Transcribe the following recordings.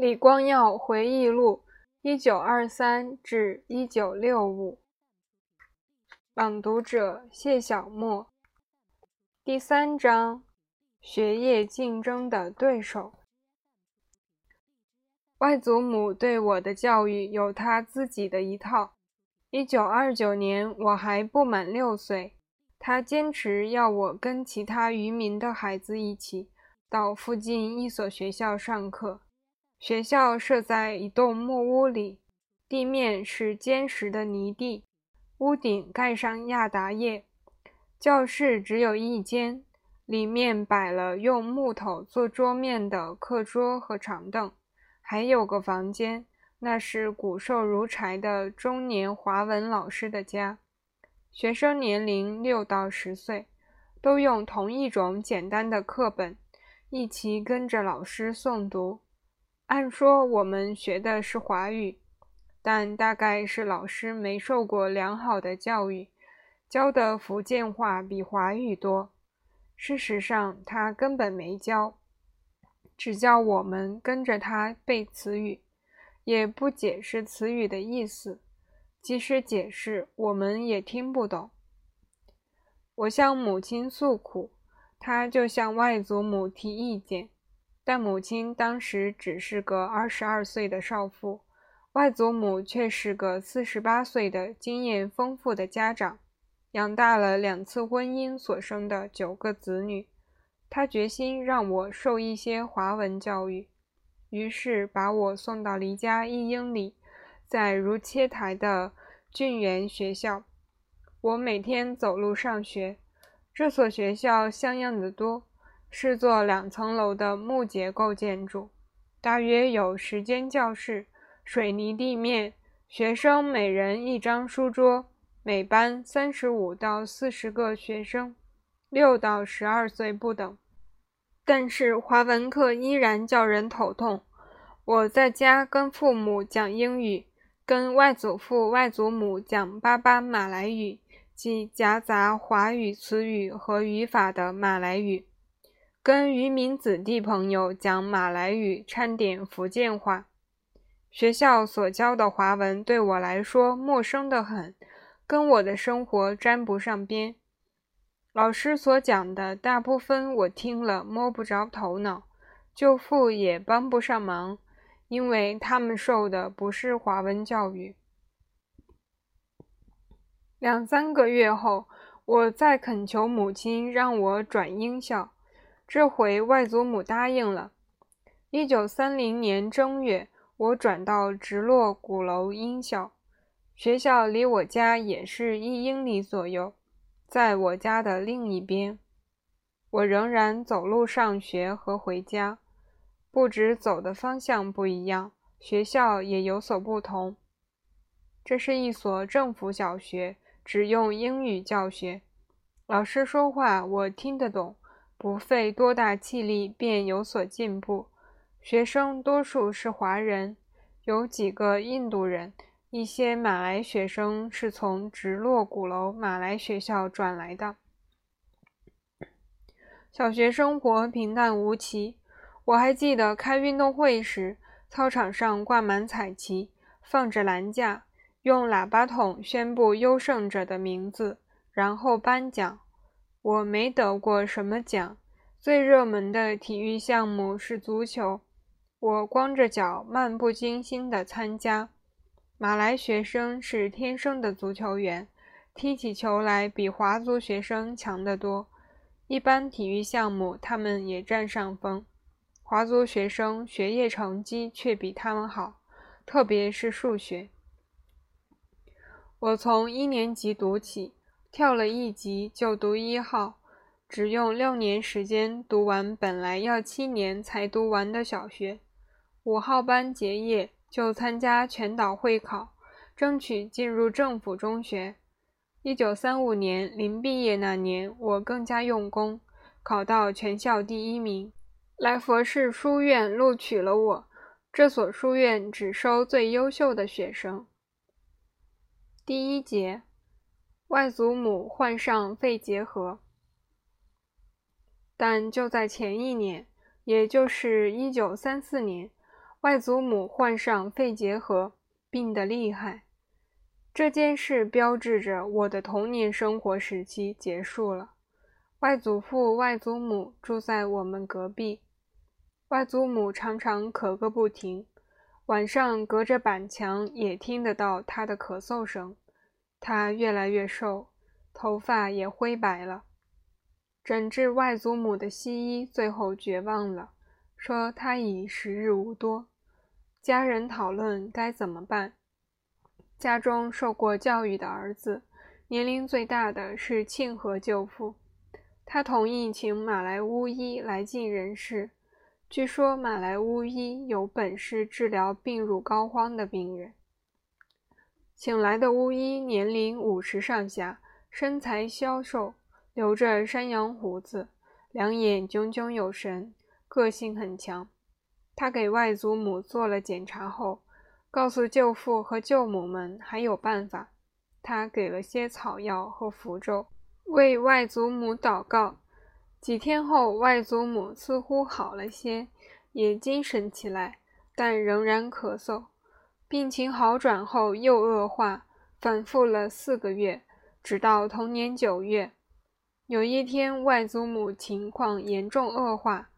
李光耀回忆录（一九二三至一九六五）朗读者：谢小沫。第三章：学业竞争的对手。外祖母对我的教育有她自己的一套。一九二九年，我还不满六岁，她坚持要我跟其他渔民的孩子一起到附近一所学校上课。学校设在一栋木屋里，地面是坚实的泥地，屋顶盖上亚达叶。教室只有一间，里面摆了用木头做桌面的课桌和长凳，还有个房间，那是骨瘦如柴的中年华文老师的家。学生年龄六到十岁，都用同一种简单的课本，一起跟着老师诵读。按说我们学的是华语，但大概是老师没受过良好的教育，教的福建话比华语多。事实上，他根本没教，只叫我们跟着他背词语，也不解释词语的意思。即使解释，我们也听不懂。我向母亲诉苦，她就向外祖母提意见。但母亲当时只是个二十二岁的少妇，外祖母却是个四十八岁的经验丰富的家长，养大了两次婚姻所生的九个子女。她决心让我受一些华文教育，于是把我送到离家一英里，在如切台的郡园学校。我每天走路上学，这所学校像样的多。是座两层楼的木结构建筑，大约有十间教室，水泥地面，学生每人一张书桌，每班三十五到四十个学生，六到十二岁不等。但是华文课依然叫人头痛。我在家跟父母讲英语，跟外祖父、外祖母讲巴巴马来语，即夹杂华语词语和语法的马来语。跟渔民子弟朋友讲马来语，掺点福建话。学校所教的华文对我来说陌生得很，跟我的生活沾不上边。老师所讲的大部分我听了摸不着头脑，舅父也帮不上忙，因为他们受的不是华文教育。两三个月后，我再恳求母亲让我转英校。这回外祖母答应了。一九三零年正月，我转到直落鼓楼英校，学校离我家也是一英里左右，在我家的另一边。我仍然走路上学和回家，不止走的方向不一样，学校也有所不同。这是一所政府小学，只用英语教学，老师说话我听得懂。不费多大气力便有所进步。学生多数是华人，有几个印度人，一些马来学生是从直落鼓楼马来学校转来的。小学生活平淡无奇。我还记得开运动会时，操场上挂满彩旗，放着篮架，用喇叭筒宣布优胜者的名字，然后颁奖。我没得过什么奖，最热门的体育项目是足球。我光着脚，漫不经心地参加。马来学生是天生的足球员，踢起球来比华族学生强得多。一般体育项目，他们也占上风。华族学生学业成绩却比他们好，特别是数学。我从一年级读起。跳了一级就读一号，只用六年时间读完本来要七年才读完的小学。五号班结业就参加全岛会考，争取进入政府中学。一九三五年临毕业那年，我更加用功，考到全校第一名。来佛士书院录取了我。这所书院只收最优秀的学生。第一节。外祖母患上肺结核，但就在前一年，也就是一九三四年，外祖母患上肺结核，病得厉害。这件事标志着我的童年生活时期结束了。外祖父、外祖母住在我们隔壁，外祖母常常咳个不停，晚上隔着板墙也听得到她的咳嗽声。他越来越瘦，头发也灰白了。诊治外祖母的西医最后绝望了，说他已时日无多。家人讨论该怎么办。家中受过教育的儿子，年龄最大的是庆和舅父。他同意请马来巫医来尽人事。据说马来巫医有本事治疗病入膏肓的病人。请来的巫医年龄五十上下，身材消瘦，留着山羊胡子，两眼炯炯有神，个性很强。他给外祖母做了检查后。告诉舅父和舅母们还有办法。他给了些草药和符咒，为外祖母祷告。几天后，外祖母似乎好了些，也精神起来，但仍然咳嗽。病情好转后又恶化，反复了四个月，直到同年九月，有一天，外祖母情况严重恶化，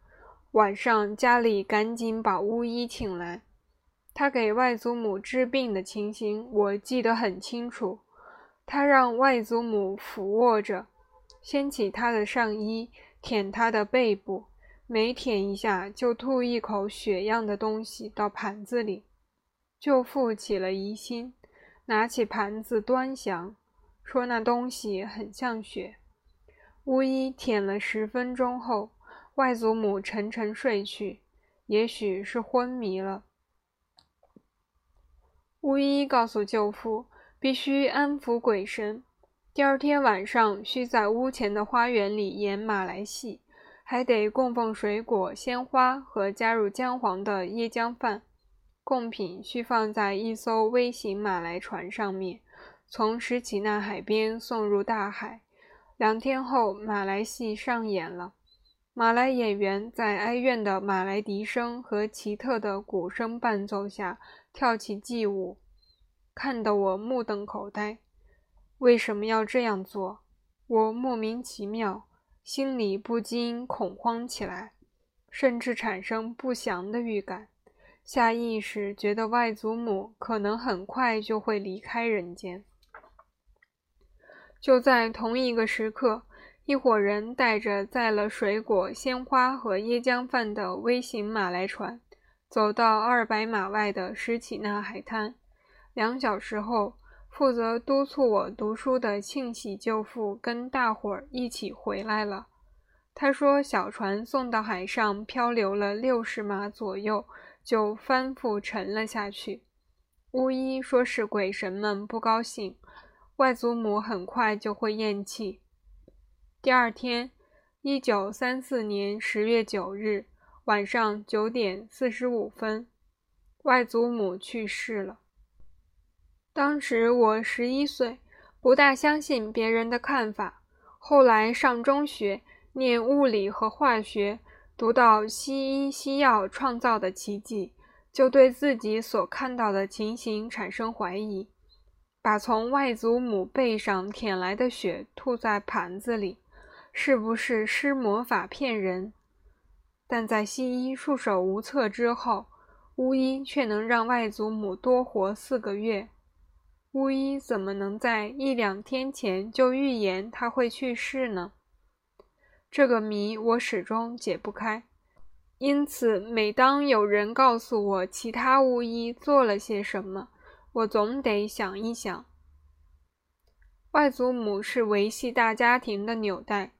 晚上家里赶紧把巫医请来。他给外祖母治病的情形，我记得很清楚。他让外祖母俯卧着，掀起她的上衣，舔她的背部，每舔一下就吐一口血样的东西到盘子里。舅父起了疑心，拿起盘子端详，说那东西很像血。巫医舔了十分钟后，外祖母沉沉睡去，也许是昏迷了。巫医告诉舅父，必须安抚鬼神。第二天晚上，需在屋前的花园里演马来戏，还得供奉水果、鲜花和加入姜黄的椰浆饭。贡品需放在一艘微型马来船上面，从石岐那海边送入大海。两天后，马来戏上演了。马来演员在哀怨的马来笛声和奇特的鼓声伴奏下。跳起祭舞，看得我目瞪口呆。为什么要这样做？我莫名其妙，心里不禁恐慌起来，甚至产生不祥的预感。下意识觉得外祖母可能很快就会离开人间。就在同一个时刻，一伙人带着载了水果、鲜花和椰浆饭的微型马来船。走到二百码外的石启那海滩，两小时后，负责督促我读书的庆喜舅父跟大伙儿一起回来了。他说，小船送到海上漂流了六十码左右，就翻覆沉了下去。巫医说是鬼神们不高兴，外祖母很快就会咽气。第二天，一九三四年十月九日。晚上九点四十五分，外祖母去世了。当时我十一岁，不大相信别人的看法。后来上中学，念物理和化学，读到西医西药创造的奇迹，就对自己所看到的情形产生怀疑。把从外祖母背上舔来的血吐在盘子里，是不是施魔法骗人？但在西医束手无策之后，巫医却能让外祖母多活四个月。巫医怎么能在一两天前就预言他会去世呢？这个谜我始终解不开。因此，每当有人告诉我其他巫医做了些什么，我总得想一想。外祖母是维系大家庭的纽带，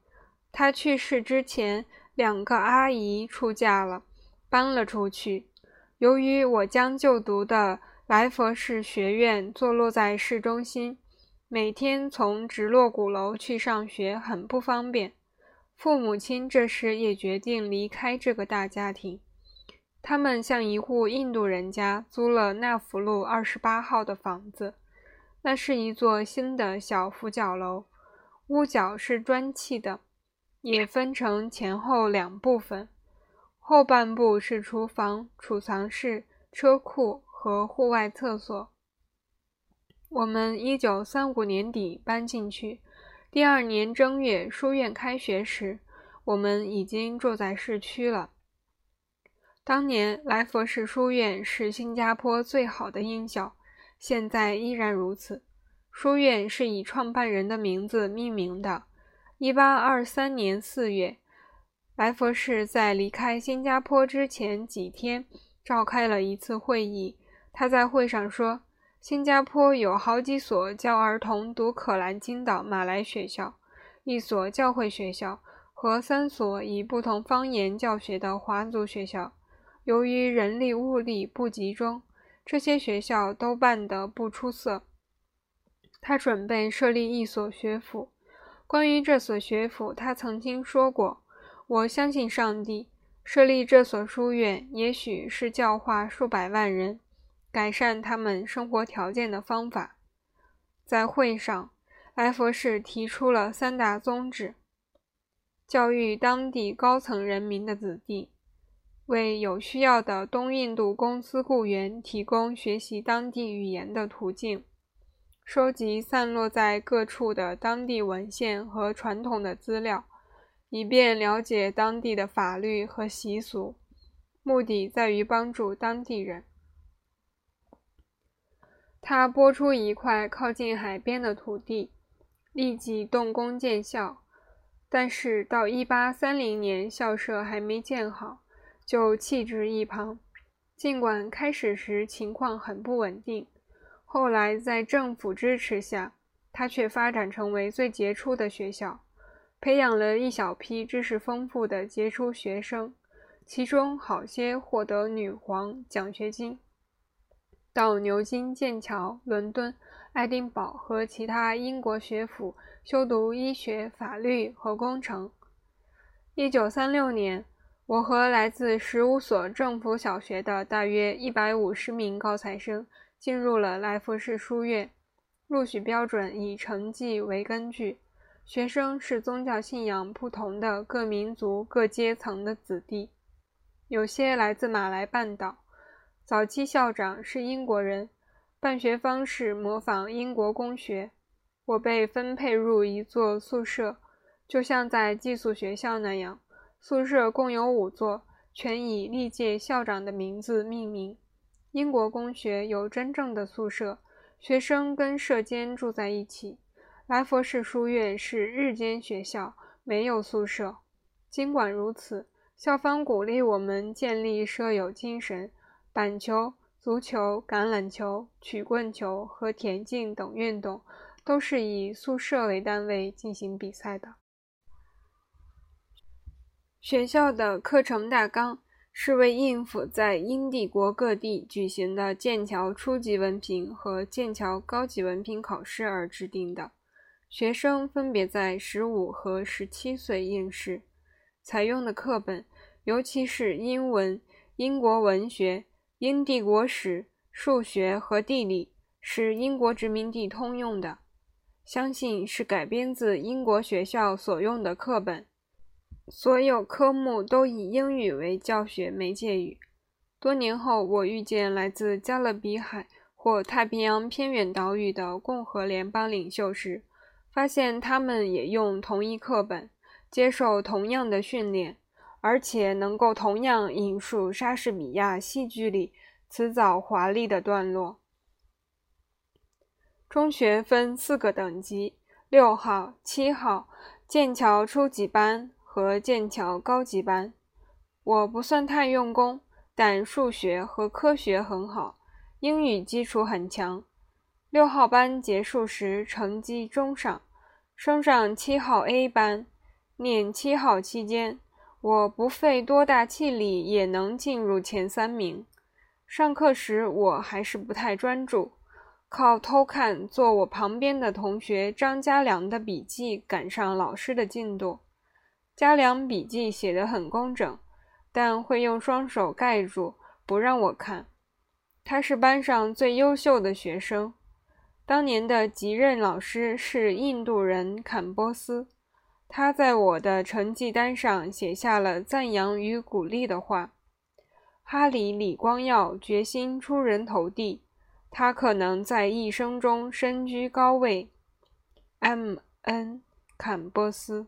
她去世之前。两个阿姨出嫁了，搬了出去。由于我将就读的来佛士学院坐落在市中心，每天从直落鼓楼去上学很不方便。父母亲这时也决定离开这个大家庭，他们向一户印度人家租了纳福路二十八号的房子。那是一座新的小俯角楼，屋角是砖砌的。也分成前后两部分，后半部是厨房、储藏室、车库和户外厕所。我们一九三五年底搬进去，第二年正月书院开学时，我们已经住在市区了。当年来佛士书院是新加坡最好的音校，现在依然如此。书院是以创办人的名字命名的。一八二三年四月，来佛士在离开新加坡之前几天召开了一次会议。他在会上说：“新加坡有好几所教儿童读《可兰经》的马来学校，一所教会学校和三所以不同方言教学的华族学校。”由于人力物力不集中，这些学校都办得不出色。他准备设立一所学府。关于这所学府，他曾经说过：“我相信上帝设立这所书院，也许是教化数百万人、改善他们生活条件的方法。”在会上，莱佛士提出了三大宗旨：教育当地高层人民的子弟。为有需要的东印度公司雇员提供学习当地语言的途径，收集散落在各处的当地文献和传统的资料，以便了解当地的法律和习俗。目的在于帮助当地人。他拨出一块靠近海边的土地，立即动工建校，但是到1830年，校舍还没建好。就弃置一旁。尽管开始时情况很不稳定，后来在政府支持下，它却发展成为最杰出的学校，培养了一小批知识丰富的杰出学生，其中好些获得女皇奖学金，到牛津、剑桥、伦敦、爱丁堡和其他英国学府修读医学、法律和工程。一九三六年。我和来自十五所政府小学的大约一百五十名高材生进入了来福士书院。录取标准以成绩为根据，学生是宗教信仰不同的各民族、各阶层的子弟，有些来自马来半岛。早期校长是英国人，办学方式模仿英国公学。我被分配入一座宿舍，就像在寄宿学校那样。宿舍共有五座，全以历届校长的名字命名。英国公学有真正的宿舍，学生跟舍监住在一起。来佛士书院是日间学校，没有宿舍。尽管如此，校方鼓励我们建立舍友精神。板球、足球、橄榄球、曲棍球和田径等运动都是以宿舍为单位进行比赛的。学校的课程大纲是为应付在英帝国各地举行的剑桥初级文凭和剑桥高级文凭考试而制定的。学生分别在十五和十七岁应试。采用的课本，尤其是英文、英国文学、英帝国史、数学和地理，是英国殖民地通用的。相信是改编自英国学校所用的课本。所有科目都以英语为教学媒介语。多年后，我遇见来自加勒比海或太平洋偏远岛屿的共和联邦领袖时，发现他们也用同一课本，接受同样的训练，而且能够同样引述莎士比亚戏剧里辞藻华丽的段落。中学分四个等级：六号、七号、剑桥初级班。和剑桥高级班，我不算太用功，但数学和科学很好，英语基础很强。六号班结束时成绩中上，升上七号 A 班。念七号期间，我不费多大气力也能进入前三名。上课时我还是不太专注，靠偷看坐我旁边的同学张家良的笔记赶上老师的进度。嘉良笔记写得很工整，但会用双手盖住，不让我看。他是班上最优秀的学生。当年的级任老师是印度人坎波斯，他在我的成绩单上写下了赞扬与鼓励的话。哈里李光耀决心出人头地，他可能在一生中身居高位。M. N. 坎波斯。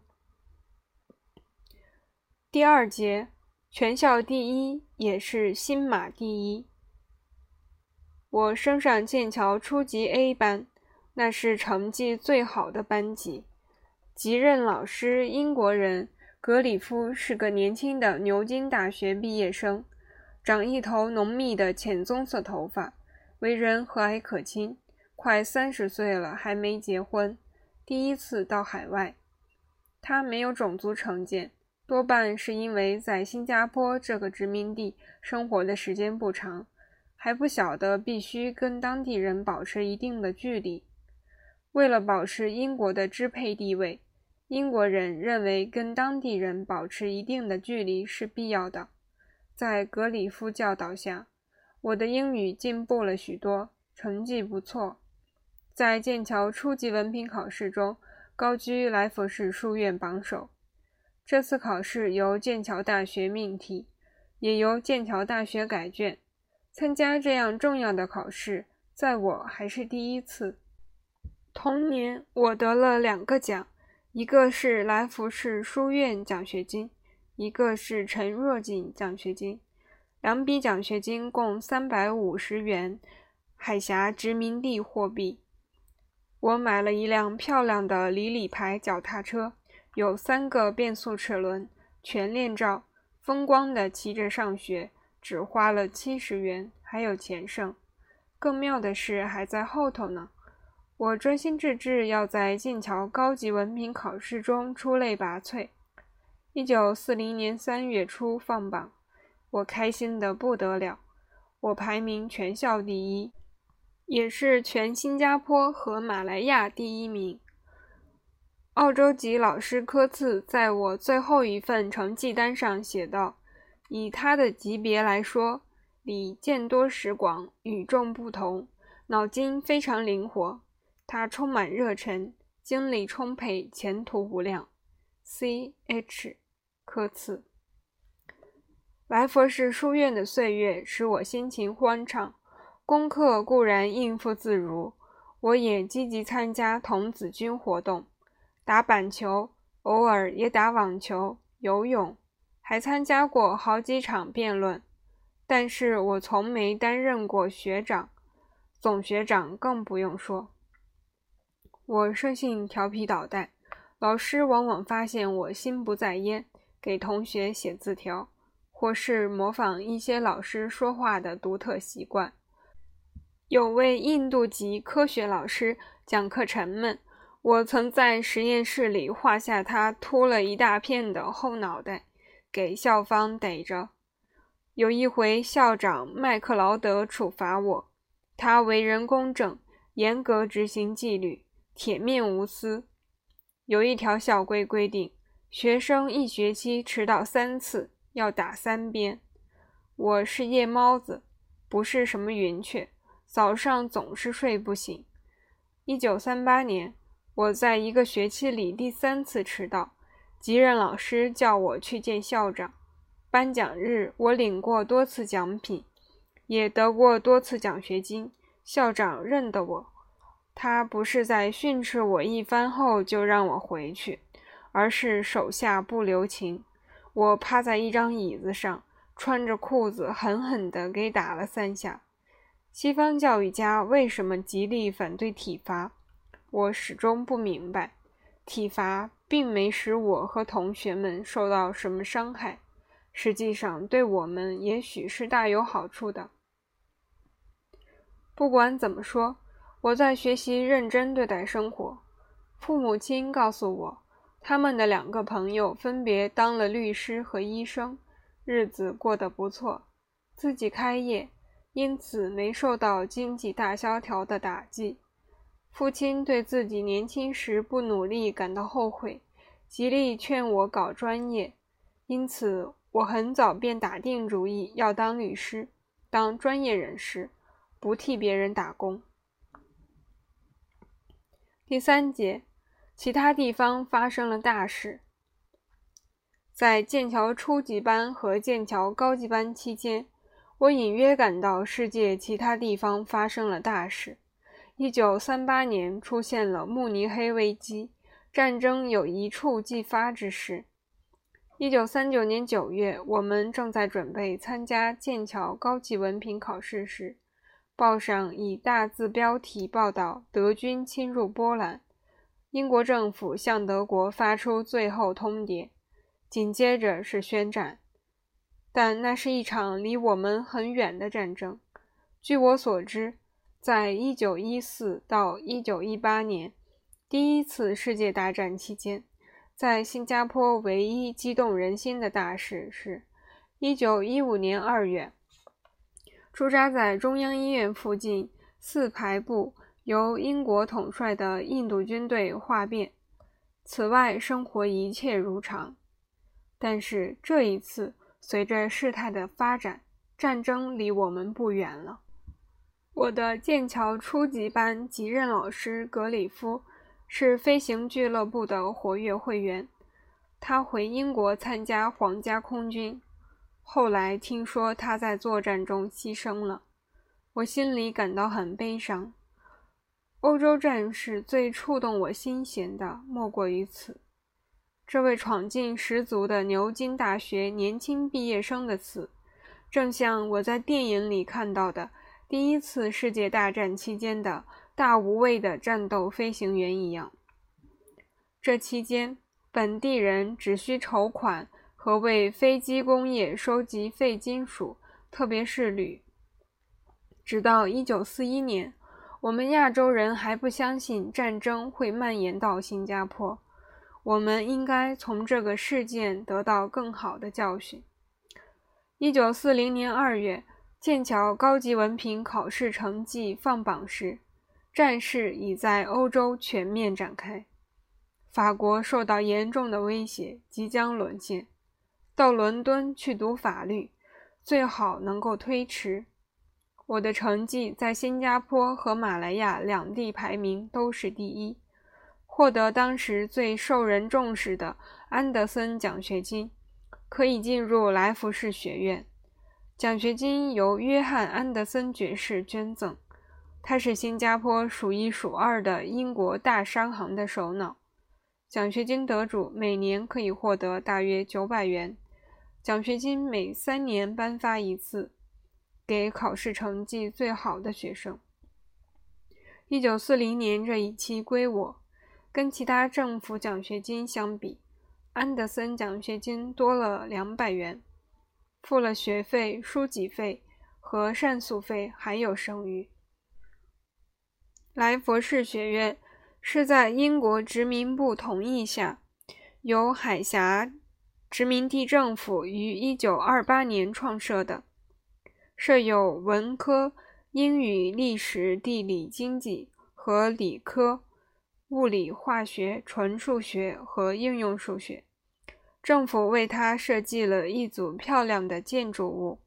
第二节，全校第一，也是新马第一。我升上剑桥初级 A 班，那是成绩最好的班级。即任老师英国人格里夫是个年轻的牛津大学毕业生，长一头浓密的浅棕色头发，为人和蔼可亲，快三十岁了还没结婚，第一次到海外。他没有种族成见。多半是因为在新加坡这个殖民地生活的时间不长，还不晓得必须跟当地人保持一定的距离。为了保持英国的支配地位，英国人认为跟当地人保持一定的距离是必要的。在格里夫教导下，我的英语进步了许多，成绩不错，在剑桥初级文凭考试中高居来佛士书院榜首。这次考试由剑桥大学命题，也由剑桥大学改卷。参加这样重要的考试，在我还是第一次。同年，我得了两个奖，一个是来福士书院奖学金，一个是陈若锦奖学金。两笔奖学金共三百五十元海峡殖民地货币。我买了一辆漂亮的里里牌脚踏车。有三个变速齿轮，全链罩，风光的骑着上学，只花了七十元，还有钱剩。更妙的是，还在后头呢。我专心致志要在剑桥高级文凭考试中出类拔萃。一九四零年三月初放榜，我开心的不得了。我排名全校第一，也是全新加坡和马来亚第一名。澳洲籍老师科茨在我最后一份成绩单上写道：“以他的级别来说，你见多识广，与众不同，脑筋非常灵活。他充满热忱，精力充沛，前途无量。”C.H. 科茨。来佛士书院的岁月使我心情欢畅，功课固然应付自如，我也积极参加童子军活动。打板球，偶尔也打网球、游泳，还参加过好几场辩论。但是我从没担任过学长，总学长更不用说。我生性调皮捣蛋，老师往往发现我心不在焉，给同学写字条，或是模仿一些老师说话的独特习惯。有位印度籍科学老师讲课沉闷。我曾在实验室里画下他秃了一大片的后脑袋，给校方逮着。有一回，校长麦克劳德处罚我，他为人公正，严格执行纪律，铁面无私。有一条校规规定，学生一学期迟到三次要打三鞭。我是夜猫子，不是什么云雀，早上总是睡不醒。一九三八年。我在一个学期里第三次迟到，即任老师叫我去见校长。颁奖日，我领过多次奖品，也得过多次奖学金。校长认得我，他不是在训斥我一番后就让我回去，而是手下不留情。我趴在一张椅子上，穿着裤子，狠狠地给打了三下。西方教育家为什么极力反对体罚？我始终不明白，体罚并没使我和同学们受到什么伤害，实际上对我们也许是大有好处的。不管怎么说，我在学习认真对待生活。父母亲告诉我，他们的两个朋友分别当了律师和医生，日子过得不错，自己开业，因此没受到经济大萧条的打击。父亲对自己年轻时不努力感到后悔，极力劝我搞专业，因此我很早便打定主意要当律师，当专业人士，不替别人打工。第三节，其他地方发生了大事。在剑桥初级班和剑桥高级班期间，我隐约感到世界其他地方发生了大事。一九三八年出现了慕尼黑危机，战争有一触即发之势。一九三九年九月，我们正在准备参加剑桥高级文凭考试时，报上以大字标题报道德军侵入波兰，英国政府向德国发出最后通牒，紧接着是宣战。但那是一场离我们很远的战争。据我所知。在一九一四到一九一八年，第一次世界大战期间，在新加坡唯一激动人心的大事是，一九一五年二月，驻扎在中央医院附近四排部由英国统帅的印度军队哗变。此外，生活一切如常。但是这一次，随着事态的发展，战争离我们不远了。我的剑桥初级班级任老师格里夫是飞行俱乐部的活跃会员。他回英国参加皇家空军，后来听说他在作战中牺牲了，我心里感到很悲伤。欧洲战士最触动我心弦的莫过于此。这位闯劲十足的牛津大学年轻毕业生的死，正像我在电影里看到的。第一次世界大战期间的大无畏的战斗飞行员一样。这期间，本地人只需筹款和为飞机工业收集废金属，特别是铝。直到1941年，我们亚洲人还不相信战争会蔓延到新加坡。我们应该从这个事件得到更好的教训。1940年2月。剑桥高级文凭考试成绩放榜时，战事已在欧洲全面展开。法国受到严重的威胁，即将沦陷。到伦敦去读法律，最好能够推迟。我的成绩在新加坡和马来亚两地排名都是第一，获得当时最受人重视的安德森奖学金，可以进入来福士学院。奖学金由约翰·安德森爵士捐赠，他是新加坡数一数二的英国大商行的首脑。奖学金得主每年可以获得大约九百元。奖学金每三年颁发一次，给考试成绩最好的学生。一九四零年这一期归我。跟其他政府奖学金相比，安德森奖学金多了两百元。付了学费、书籍费和膳宿费，还有剩余。莱佛士学院是在英国殖民部同意下，由海峡殖民地政府于1928年创设的，设有文科、英语、历史、地理、经济和理科、物理、化学、纯数学和应用数学。政府为他设计了一组漂亮的建筑物，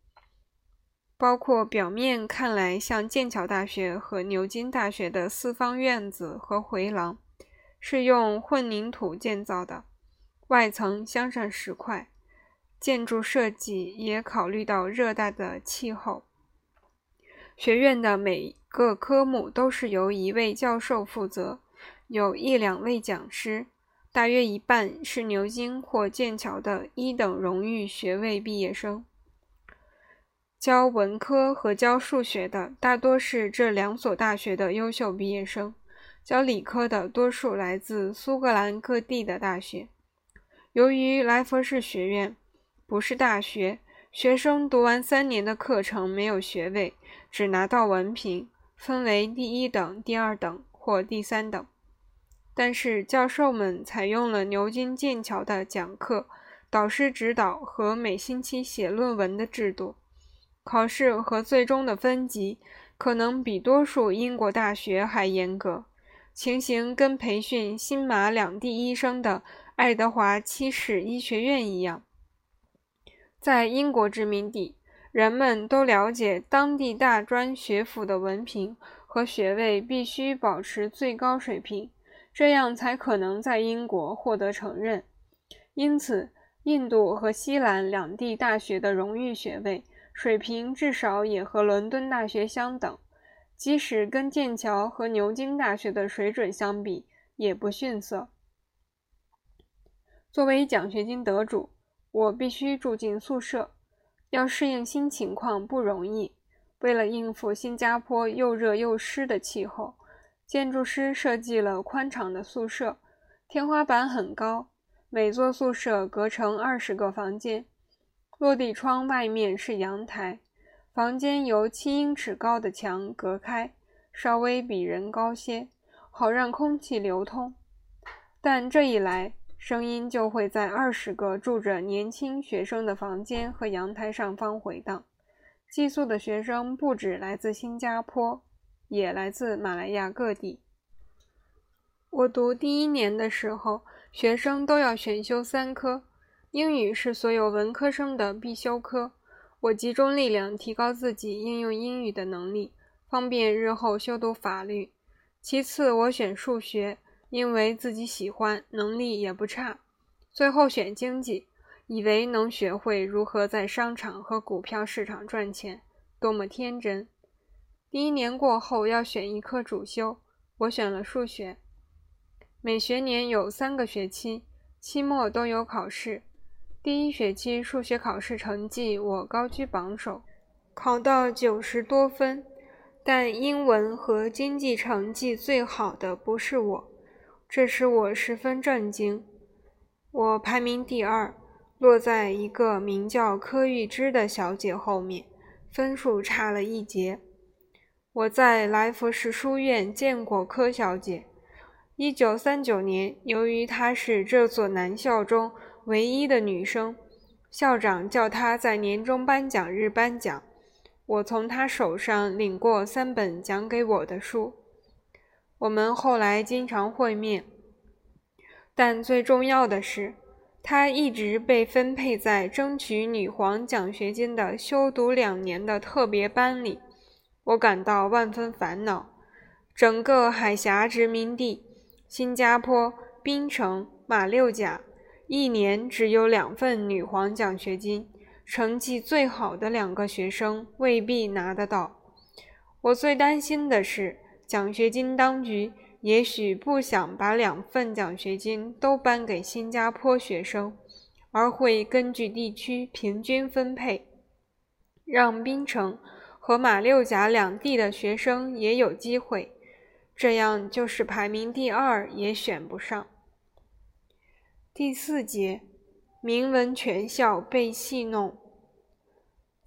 包括表面看来像剑桥大学和牛津大学的四方院子和回廊，是用混凝土建造的，外层镶上石块。建筑设计也考虑到热带的气候。学院的每个科目都是由一位教授负责，有一两位讲师。大约一半是牛津或剑桥的一等荣誉学位毕业生。教文科和教数学的大多是这两所大学的优秀毕业生，教理科的多数来自苏格兰各地的大学。由于莱佛士学院不是大学，学生读完三年的课程没有学位，只拿到文凭，分为第一等、第二等或第三等。但是教授们采用了牛津、剑桥的讲课、导师指导和每星期写论文的制度。考试和最终的分级可能比多数英国大学还严格，情形跟培训新马两地医生的爱德华七世医学院一样。在英国殖民地，人们都了解当地大专学府的文凭和学位必须保持最高水平。这样才可能在英国获得承认。因此，印度和西兰两地大学的荣誉学位水平至少也和伦敦大学相等，即使跟剑桥和牛津大学的水准相比，也不逊色。作为奖学金得主，我必须住进宿舍，要适应新情况不容易。为了应付新加坡又热又湿的气候，建筑师设计了宽敞的宿舍，天花板很高，每座宿舍隔成二十个房间，落地窗外面是阳台，房间由七英尺高的墙隔开，稍微比人高些，好让空气流通。但这一来，声音就会在二十个住着年轻学生的房间和阳台上方回荡。寄宿的学生不止来自新加坡，也来自马来亚各地。我读第一年的时候，学生都要选修三科，英语是所有文科生的必修科。我集中力量提高自己应用英语的能力，方便日后修读法律。其次，我选数学，因为自己喜欢，能力也不差。最后选经济。以为能学会如何在商场和股票市场赚钱，多么天真！第一年过后要选一科主修，我选了数学。每学年有三个学期，期末都有考试。第一学期数学考试成绩我高居榜首，考到九十多分。但英文和经济成绩最好的不是我，这使我十分震惊。我排名第二。落在一个名叫柯玉芝的小姐后面，分数差了一截。我在来福士书院见过柯小姐。一九三九年，由于她是这所男校中唯一的女生，校长叫她在年终颁奖日颁奖。我从她手上领过三本讲给我的书。我们后来经常会面，但最重要的是。他一直被分配在争取女皇奖学金的修读两年的特别班里，我感到万分烦恼。整个海峡殖民地——新加坡、槟城、马六甲，一年只有两份女皇奖学金，成绩最好的两个学生未必拿得到。我最担心的是，奖学金当局。也许不想把两份奖学金都颁给新加坡学生，而会根据地区平均分配，让槟城和马六甲两地的学生也有机会。这样就是排名第二也选不上。第四节，名闻全校被戏弄。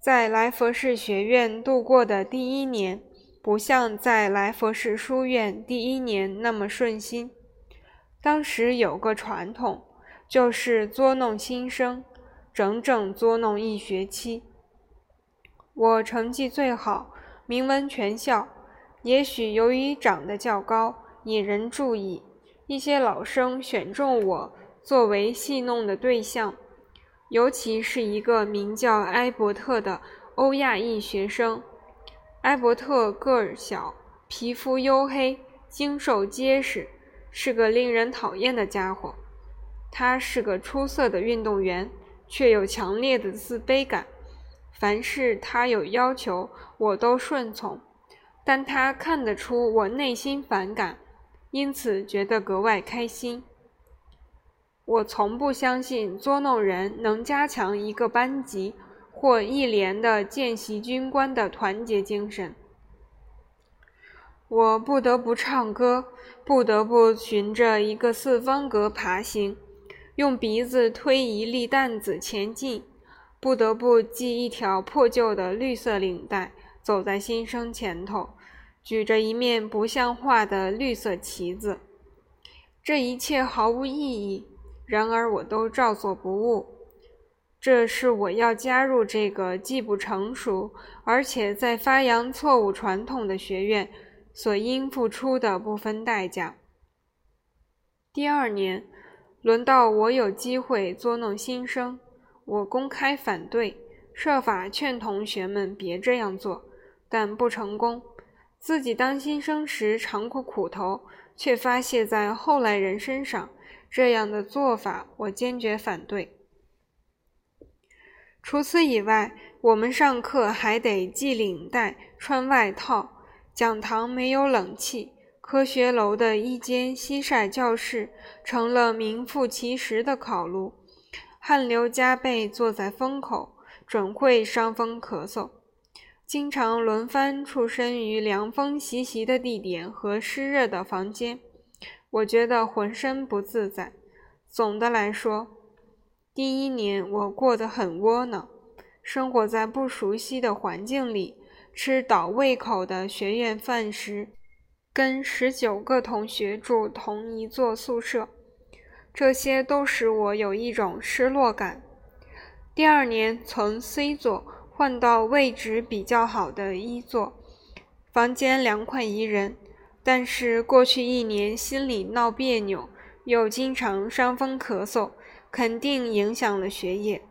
在来佛士学院度过的第一年。不像在来佛士书院第一年那么顺心。当时有个传统，就是捉弄新生，整整捉弄一学期。我成绩最好，名闻全校。也许由于长得较高，引人注意，一些老生选中我作为戏弄的对象。尤其是一个名叫埃伯特的欧亚裔学生。埃伯特个儿小，皮肤黝黑，精瘦结实，是个令人讨厌的家伙。他是个出色的运动员，却有强烈的自卑感。凡是他有要求，我都顺从。但他看得出我内心反感，因此觉得格外开心。我从不相信捉弄人能加强一个班级。或一连的见习军官的团结精神，我不得不唱歌，不得不循着一个四方格爬行，用鼻子推一粒担子前进，不得不系一条破旧的绿色领带，走在新生前头，举着一面不像话的绿色旗子。这一切毫无意义，然而我都照做不误。这是我要加入这个既不成熟，而且在发扬错误传统的学院所应付出的部分代价。第二年，轮到我有机会捉弄新生，我公开反对，设法劝同学们别这样做，但不成功。自己当新生时尝过苦头，却发泄在后来人身上，这样的做法我坚决反对。除此以外，我们上课还得系领带、穿外套。讲堂没有冷气，科学楼的一间西晒教室成了名副其实的烤炉，汗流浃背坐在风口，准会伤风咳嗽。经常轮番出身于凉风习习的地点和湿热的房间，我觉得浑身不自在。总的来说，第一年我过得很窝囊，生活在不熟悉的环境里。吃倒胃口的学院饭时，跟十九个同学住同一座宿舍，这些都使我有一种失落感。第二年从 C 座换到位置比较好的一座，房间凉快宜人，但是过去一年心里闹别扭，又经常伤风咳嗽，肯定影响了学业。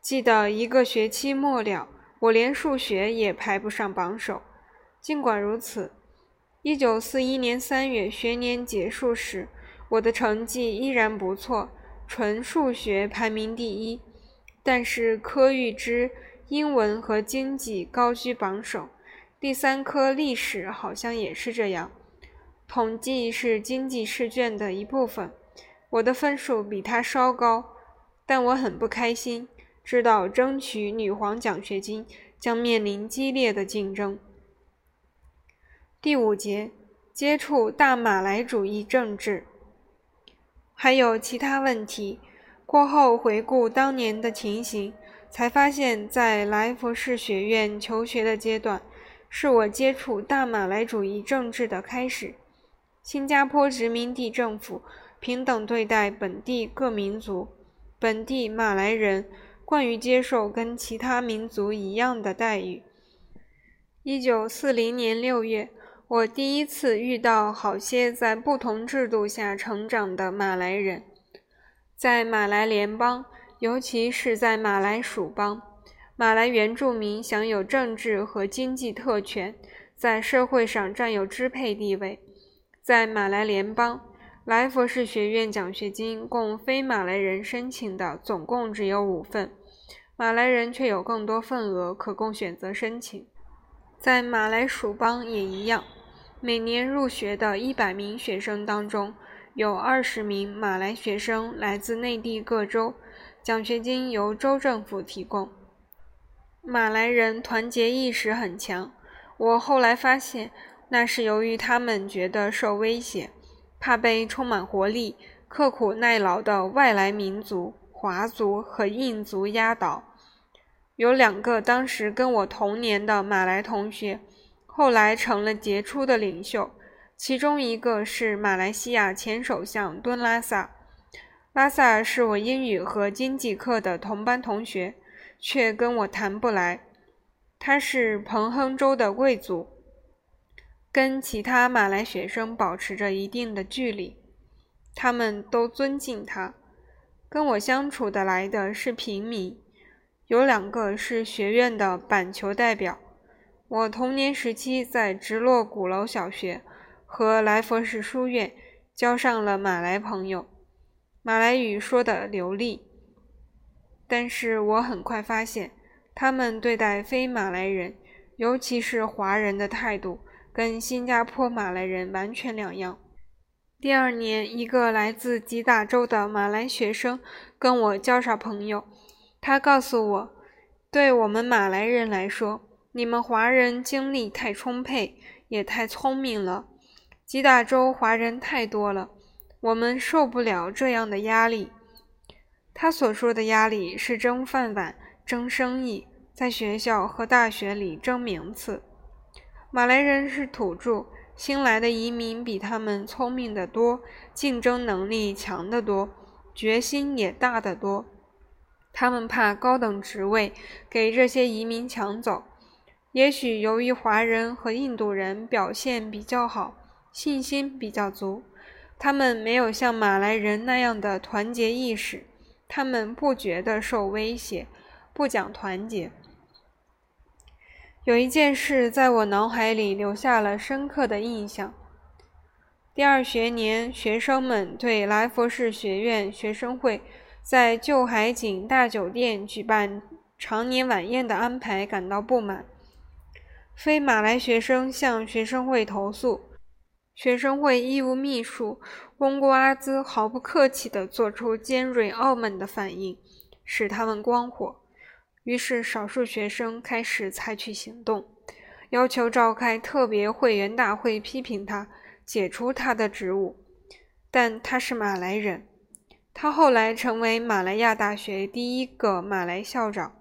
记得一个学期末了。我连数学也排不上榜首。尽管如此，一九四一年三月学年结束时，我的成绩依然不错，纯数学排名第一。但是科预知、英文和经济高居榜首，第三科历史好像也是这样。统计是经济试卷的一部分，我的分数比他稍高，但我很不开心。知道争取女皇奖学金将面临激烈的竞争。第五节，接触大马来主义政治，还有其他问题。过后回顾当年的情形，才发现，在来佛士学院求学的阶段，是我接触大马来主义政治的开始。新加坡殖民地政府平等对待本地各民族，本地马来人。惯于接受跟其他民族一样的待遇。一九四零年六月，我第一次遇到好些在不同制度下成长的马来人。在马来联邦，尤其是在马来属邦，马来原住民享有政治和经济特权，在社会上占有支配地位。在马来联邦，莱佛士学院奖学金供非马来人申请的总共只有五份。马来人却有更多份额可供选择申请，在马来属邦也一样。每年入学的一百名学生当中，有二十名马来学生来自内地各州，奖学金由州政府提供。马来人团结意识很强，我后来发现，那是由于他们觉得受威胁，怕被充满活力、刻苦耐劳的外来民族华族和印族压倒。有两个当时跟我同年的马来同学，后来成了杰出的领袖。其中一个是马来西亚前首相敦拉萨。拉萨是我英语和经济课的同班同学，却跟我谈不来。他是彭亨州的贵族，跟其他马来学生保持着一定的距离。他们都尊敬他。跟我相处得来的是平民。有两个是学院的板球代表。我童年时期在直落鼓楼小学和来佛士书院交上了马来朋友，马来语说的流利。但是我很快发现，他们对待非马来人，尤其是华人的态度，跟新加坡马来人完全两样。第二年，一个来自吉打州的马来学生跟我交上朋友。他告诉我，对我们马来人来说，你们华人精力太充沛，也太聪明了。吉打州华人太多了，我们受不了这样的压力。他所说的压力是争饭碗、争生意，在学校和大学里争名次。马来人是土著，新来的移民比他们聪明得多，竞争能力强得多，决心也大得多。他们怕高等职位给这些移民抢走，也许由于华人和印度人表现比较好，信心比较足，他们没有像马来人那样的团结意识，他们不觉得受威胁，不讲团结。有一件事在我脑海里留下了深刻的印象。第二学年，学生们对来佛士学院学生会。在旧海景大酒店举办常年晚宴的安排感到不满。非马来学生向学生会投诉，学生会义务秘书翁古阿兹毫不客气地做出尖锐傲慢的反应，使他们光火。于是，少数学生开始采取行动，要求召开特别会员大会，批评他，解除他的职务。但他是马来人。他后来成为马来亚大学第一个马来校长。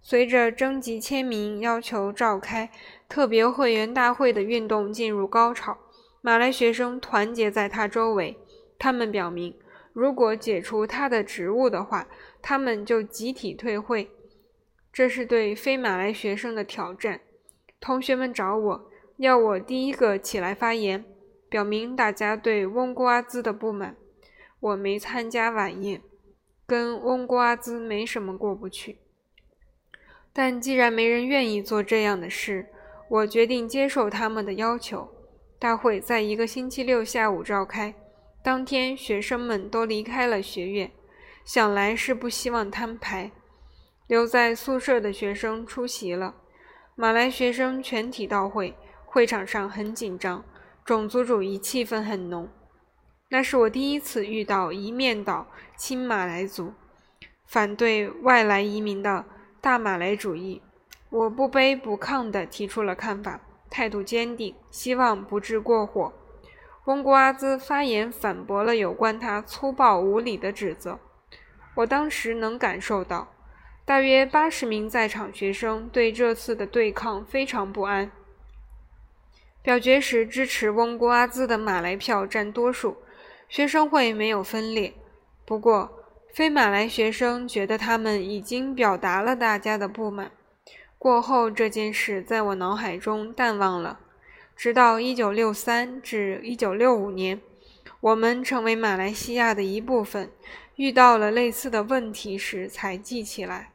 随着征集签名要求召开特别会员大会的运动进入高潮，马来学生团结在他周围。他们表明，如果解除他的职务的话，他们就集体退会。这是对非马来学生的挑战。同学们找我要我第一个起来发言，表明大家对翁古阿兹的不满。我没参加晚宴，跟翁古阿兹没什么过不去。但既然没人愿意做这样的事，我决定接受他们的要求。大会在一个星期六下午召开，当天学生们都离开了学院，想来是不希望摊牌。留在宿舍的学生出席了，马来学生全体到会，会场上很紧张，种族主义气氛很浓。那是我第一次遇到一面倒亲马来族、反对外来移民的大马来主义。我不卑不亢地提出了看法，态度坚定，希望不致过火。翁古阿兹发言反驳了有关他粗暴无礼的指责。我当时能感受到，大约八十名在场学生对这次的对抗非常不安。表决时，支持翁古阿兹的马来票占多数。学生会没有分裂，不过非马来学生觉得他们已经表达了大家的不满。过后这件事在我脑海中淡忘了，直到1963至1965年，我们成为马来西亚的一部分，遇到了类似的问题时才记起来。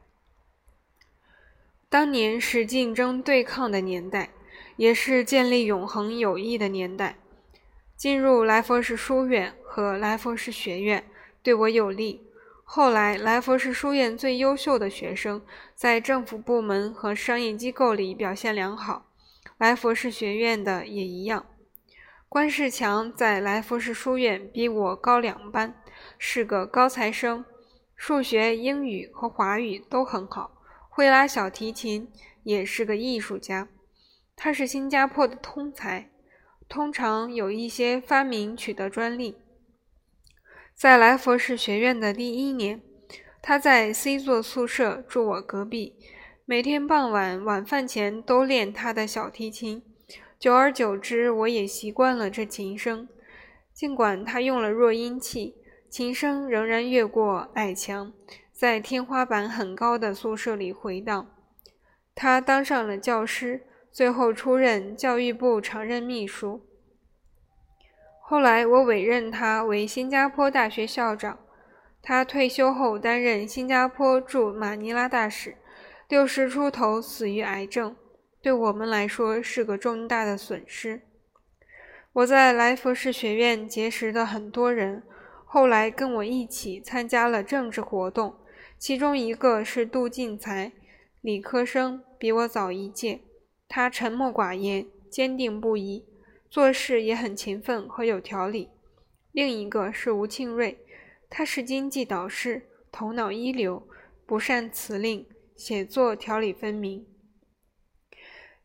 当年是竞争对抗的年代，也是建立永恒友谊的年代。进入来佛士书院和来佛士学院对我有利。后来，来佛士书院最优秀的学生在政府部门和商业机构里表现良好，来佛士学院的也一样。关世强在来佛士书院比我高两班，是个高材生，数学、英语和华语都很好，会拉小提琴，也是个艺术家。他是新加坡的通才。通常有一些发明取得专利。在来佛士学院的第一年，他在 C 座宿舍住我隔壁，每天傍晚晚饭前都练他的小提琴。久而久之，我也习惯了这琴声。尽管他用了弱音器，琴声仍然越过矮墙，在天花板很高的宿舍里回荡。他当上了教师。最后出任教育部常任秘书。后来我委任他为新加坡大学校长。他退休后担任新加坡驻马尼拉大使。六十出头死于癌症，对我们来说是个重大的损失。我在来佛士学院结识的很多人，后来跟我一起参加了政治活动。其中一个是杜进才，理科生，比我早一届。他沉默寡言，坚定不移，做事也很勤奋和有条理。另一个是吴庆瑞，他是经济导师，头脑一流，不善辞令，写作条理分明。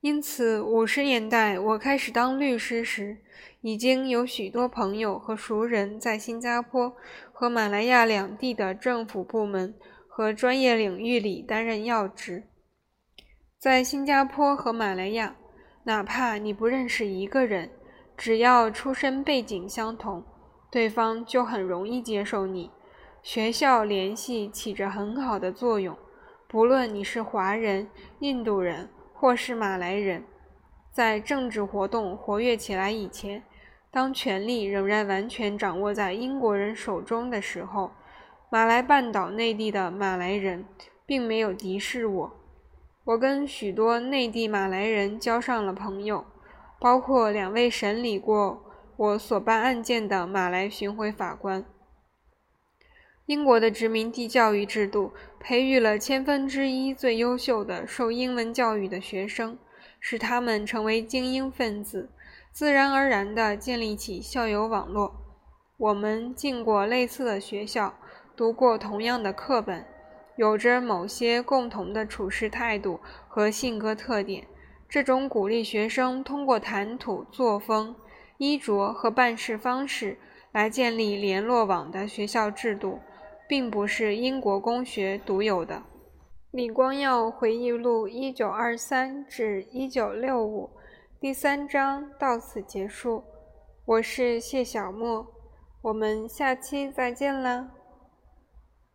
因此，五十年代我开始当律师时，已经有许多朋友和熟人在新加坡和马来亚两地的政府部门和专业领域里担任要职。在新加坡和马来亚，哪怕你不认识一个人，只要出身背景相同，对方就很容易接受你。学校联系起着很好的作用，不论你是华人、印度人或是马来人。在政治活动活跃起来以前，当权力仍然完全掌握在英国人手中的时候，马来半岛内地的马来人并没有敌视我。我跟许多内地马来人交上了朋友，包括两位审理过我所办案件的马来巡回法官。英国的殖民地教育制度培育了千分之一最优秀的受英文教育的学生，使他们成为精英分子，自然而然地建立起校友网络。我们进过类似的学校，读过同样的课本，有着某些共同的处事态度和性格特点。这种鼓励学生通过谈吐、作风、衣着和办事方式来建立联络网的学校制度。并不是英国公学独有的。李光耀回忆录（一九二三至一九六五）第三章到此结束。我是谢小莫，我们下期再见啦。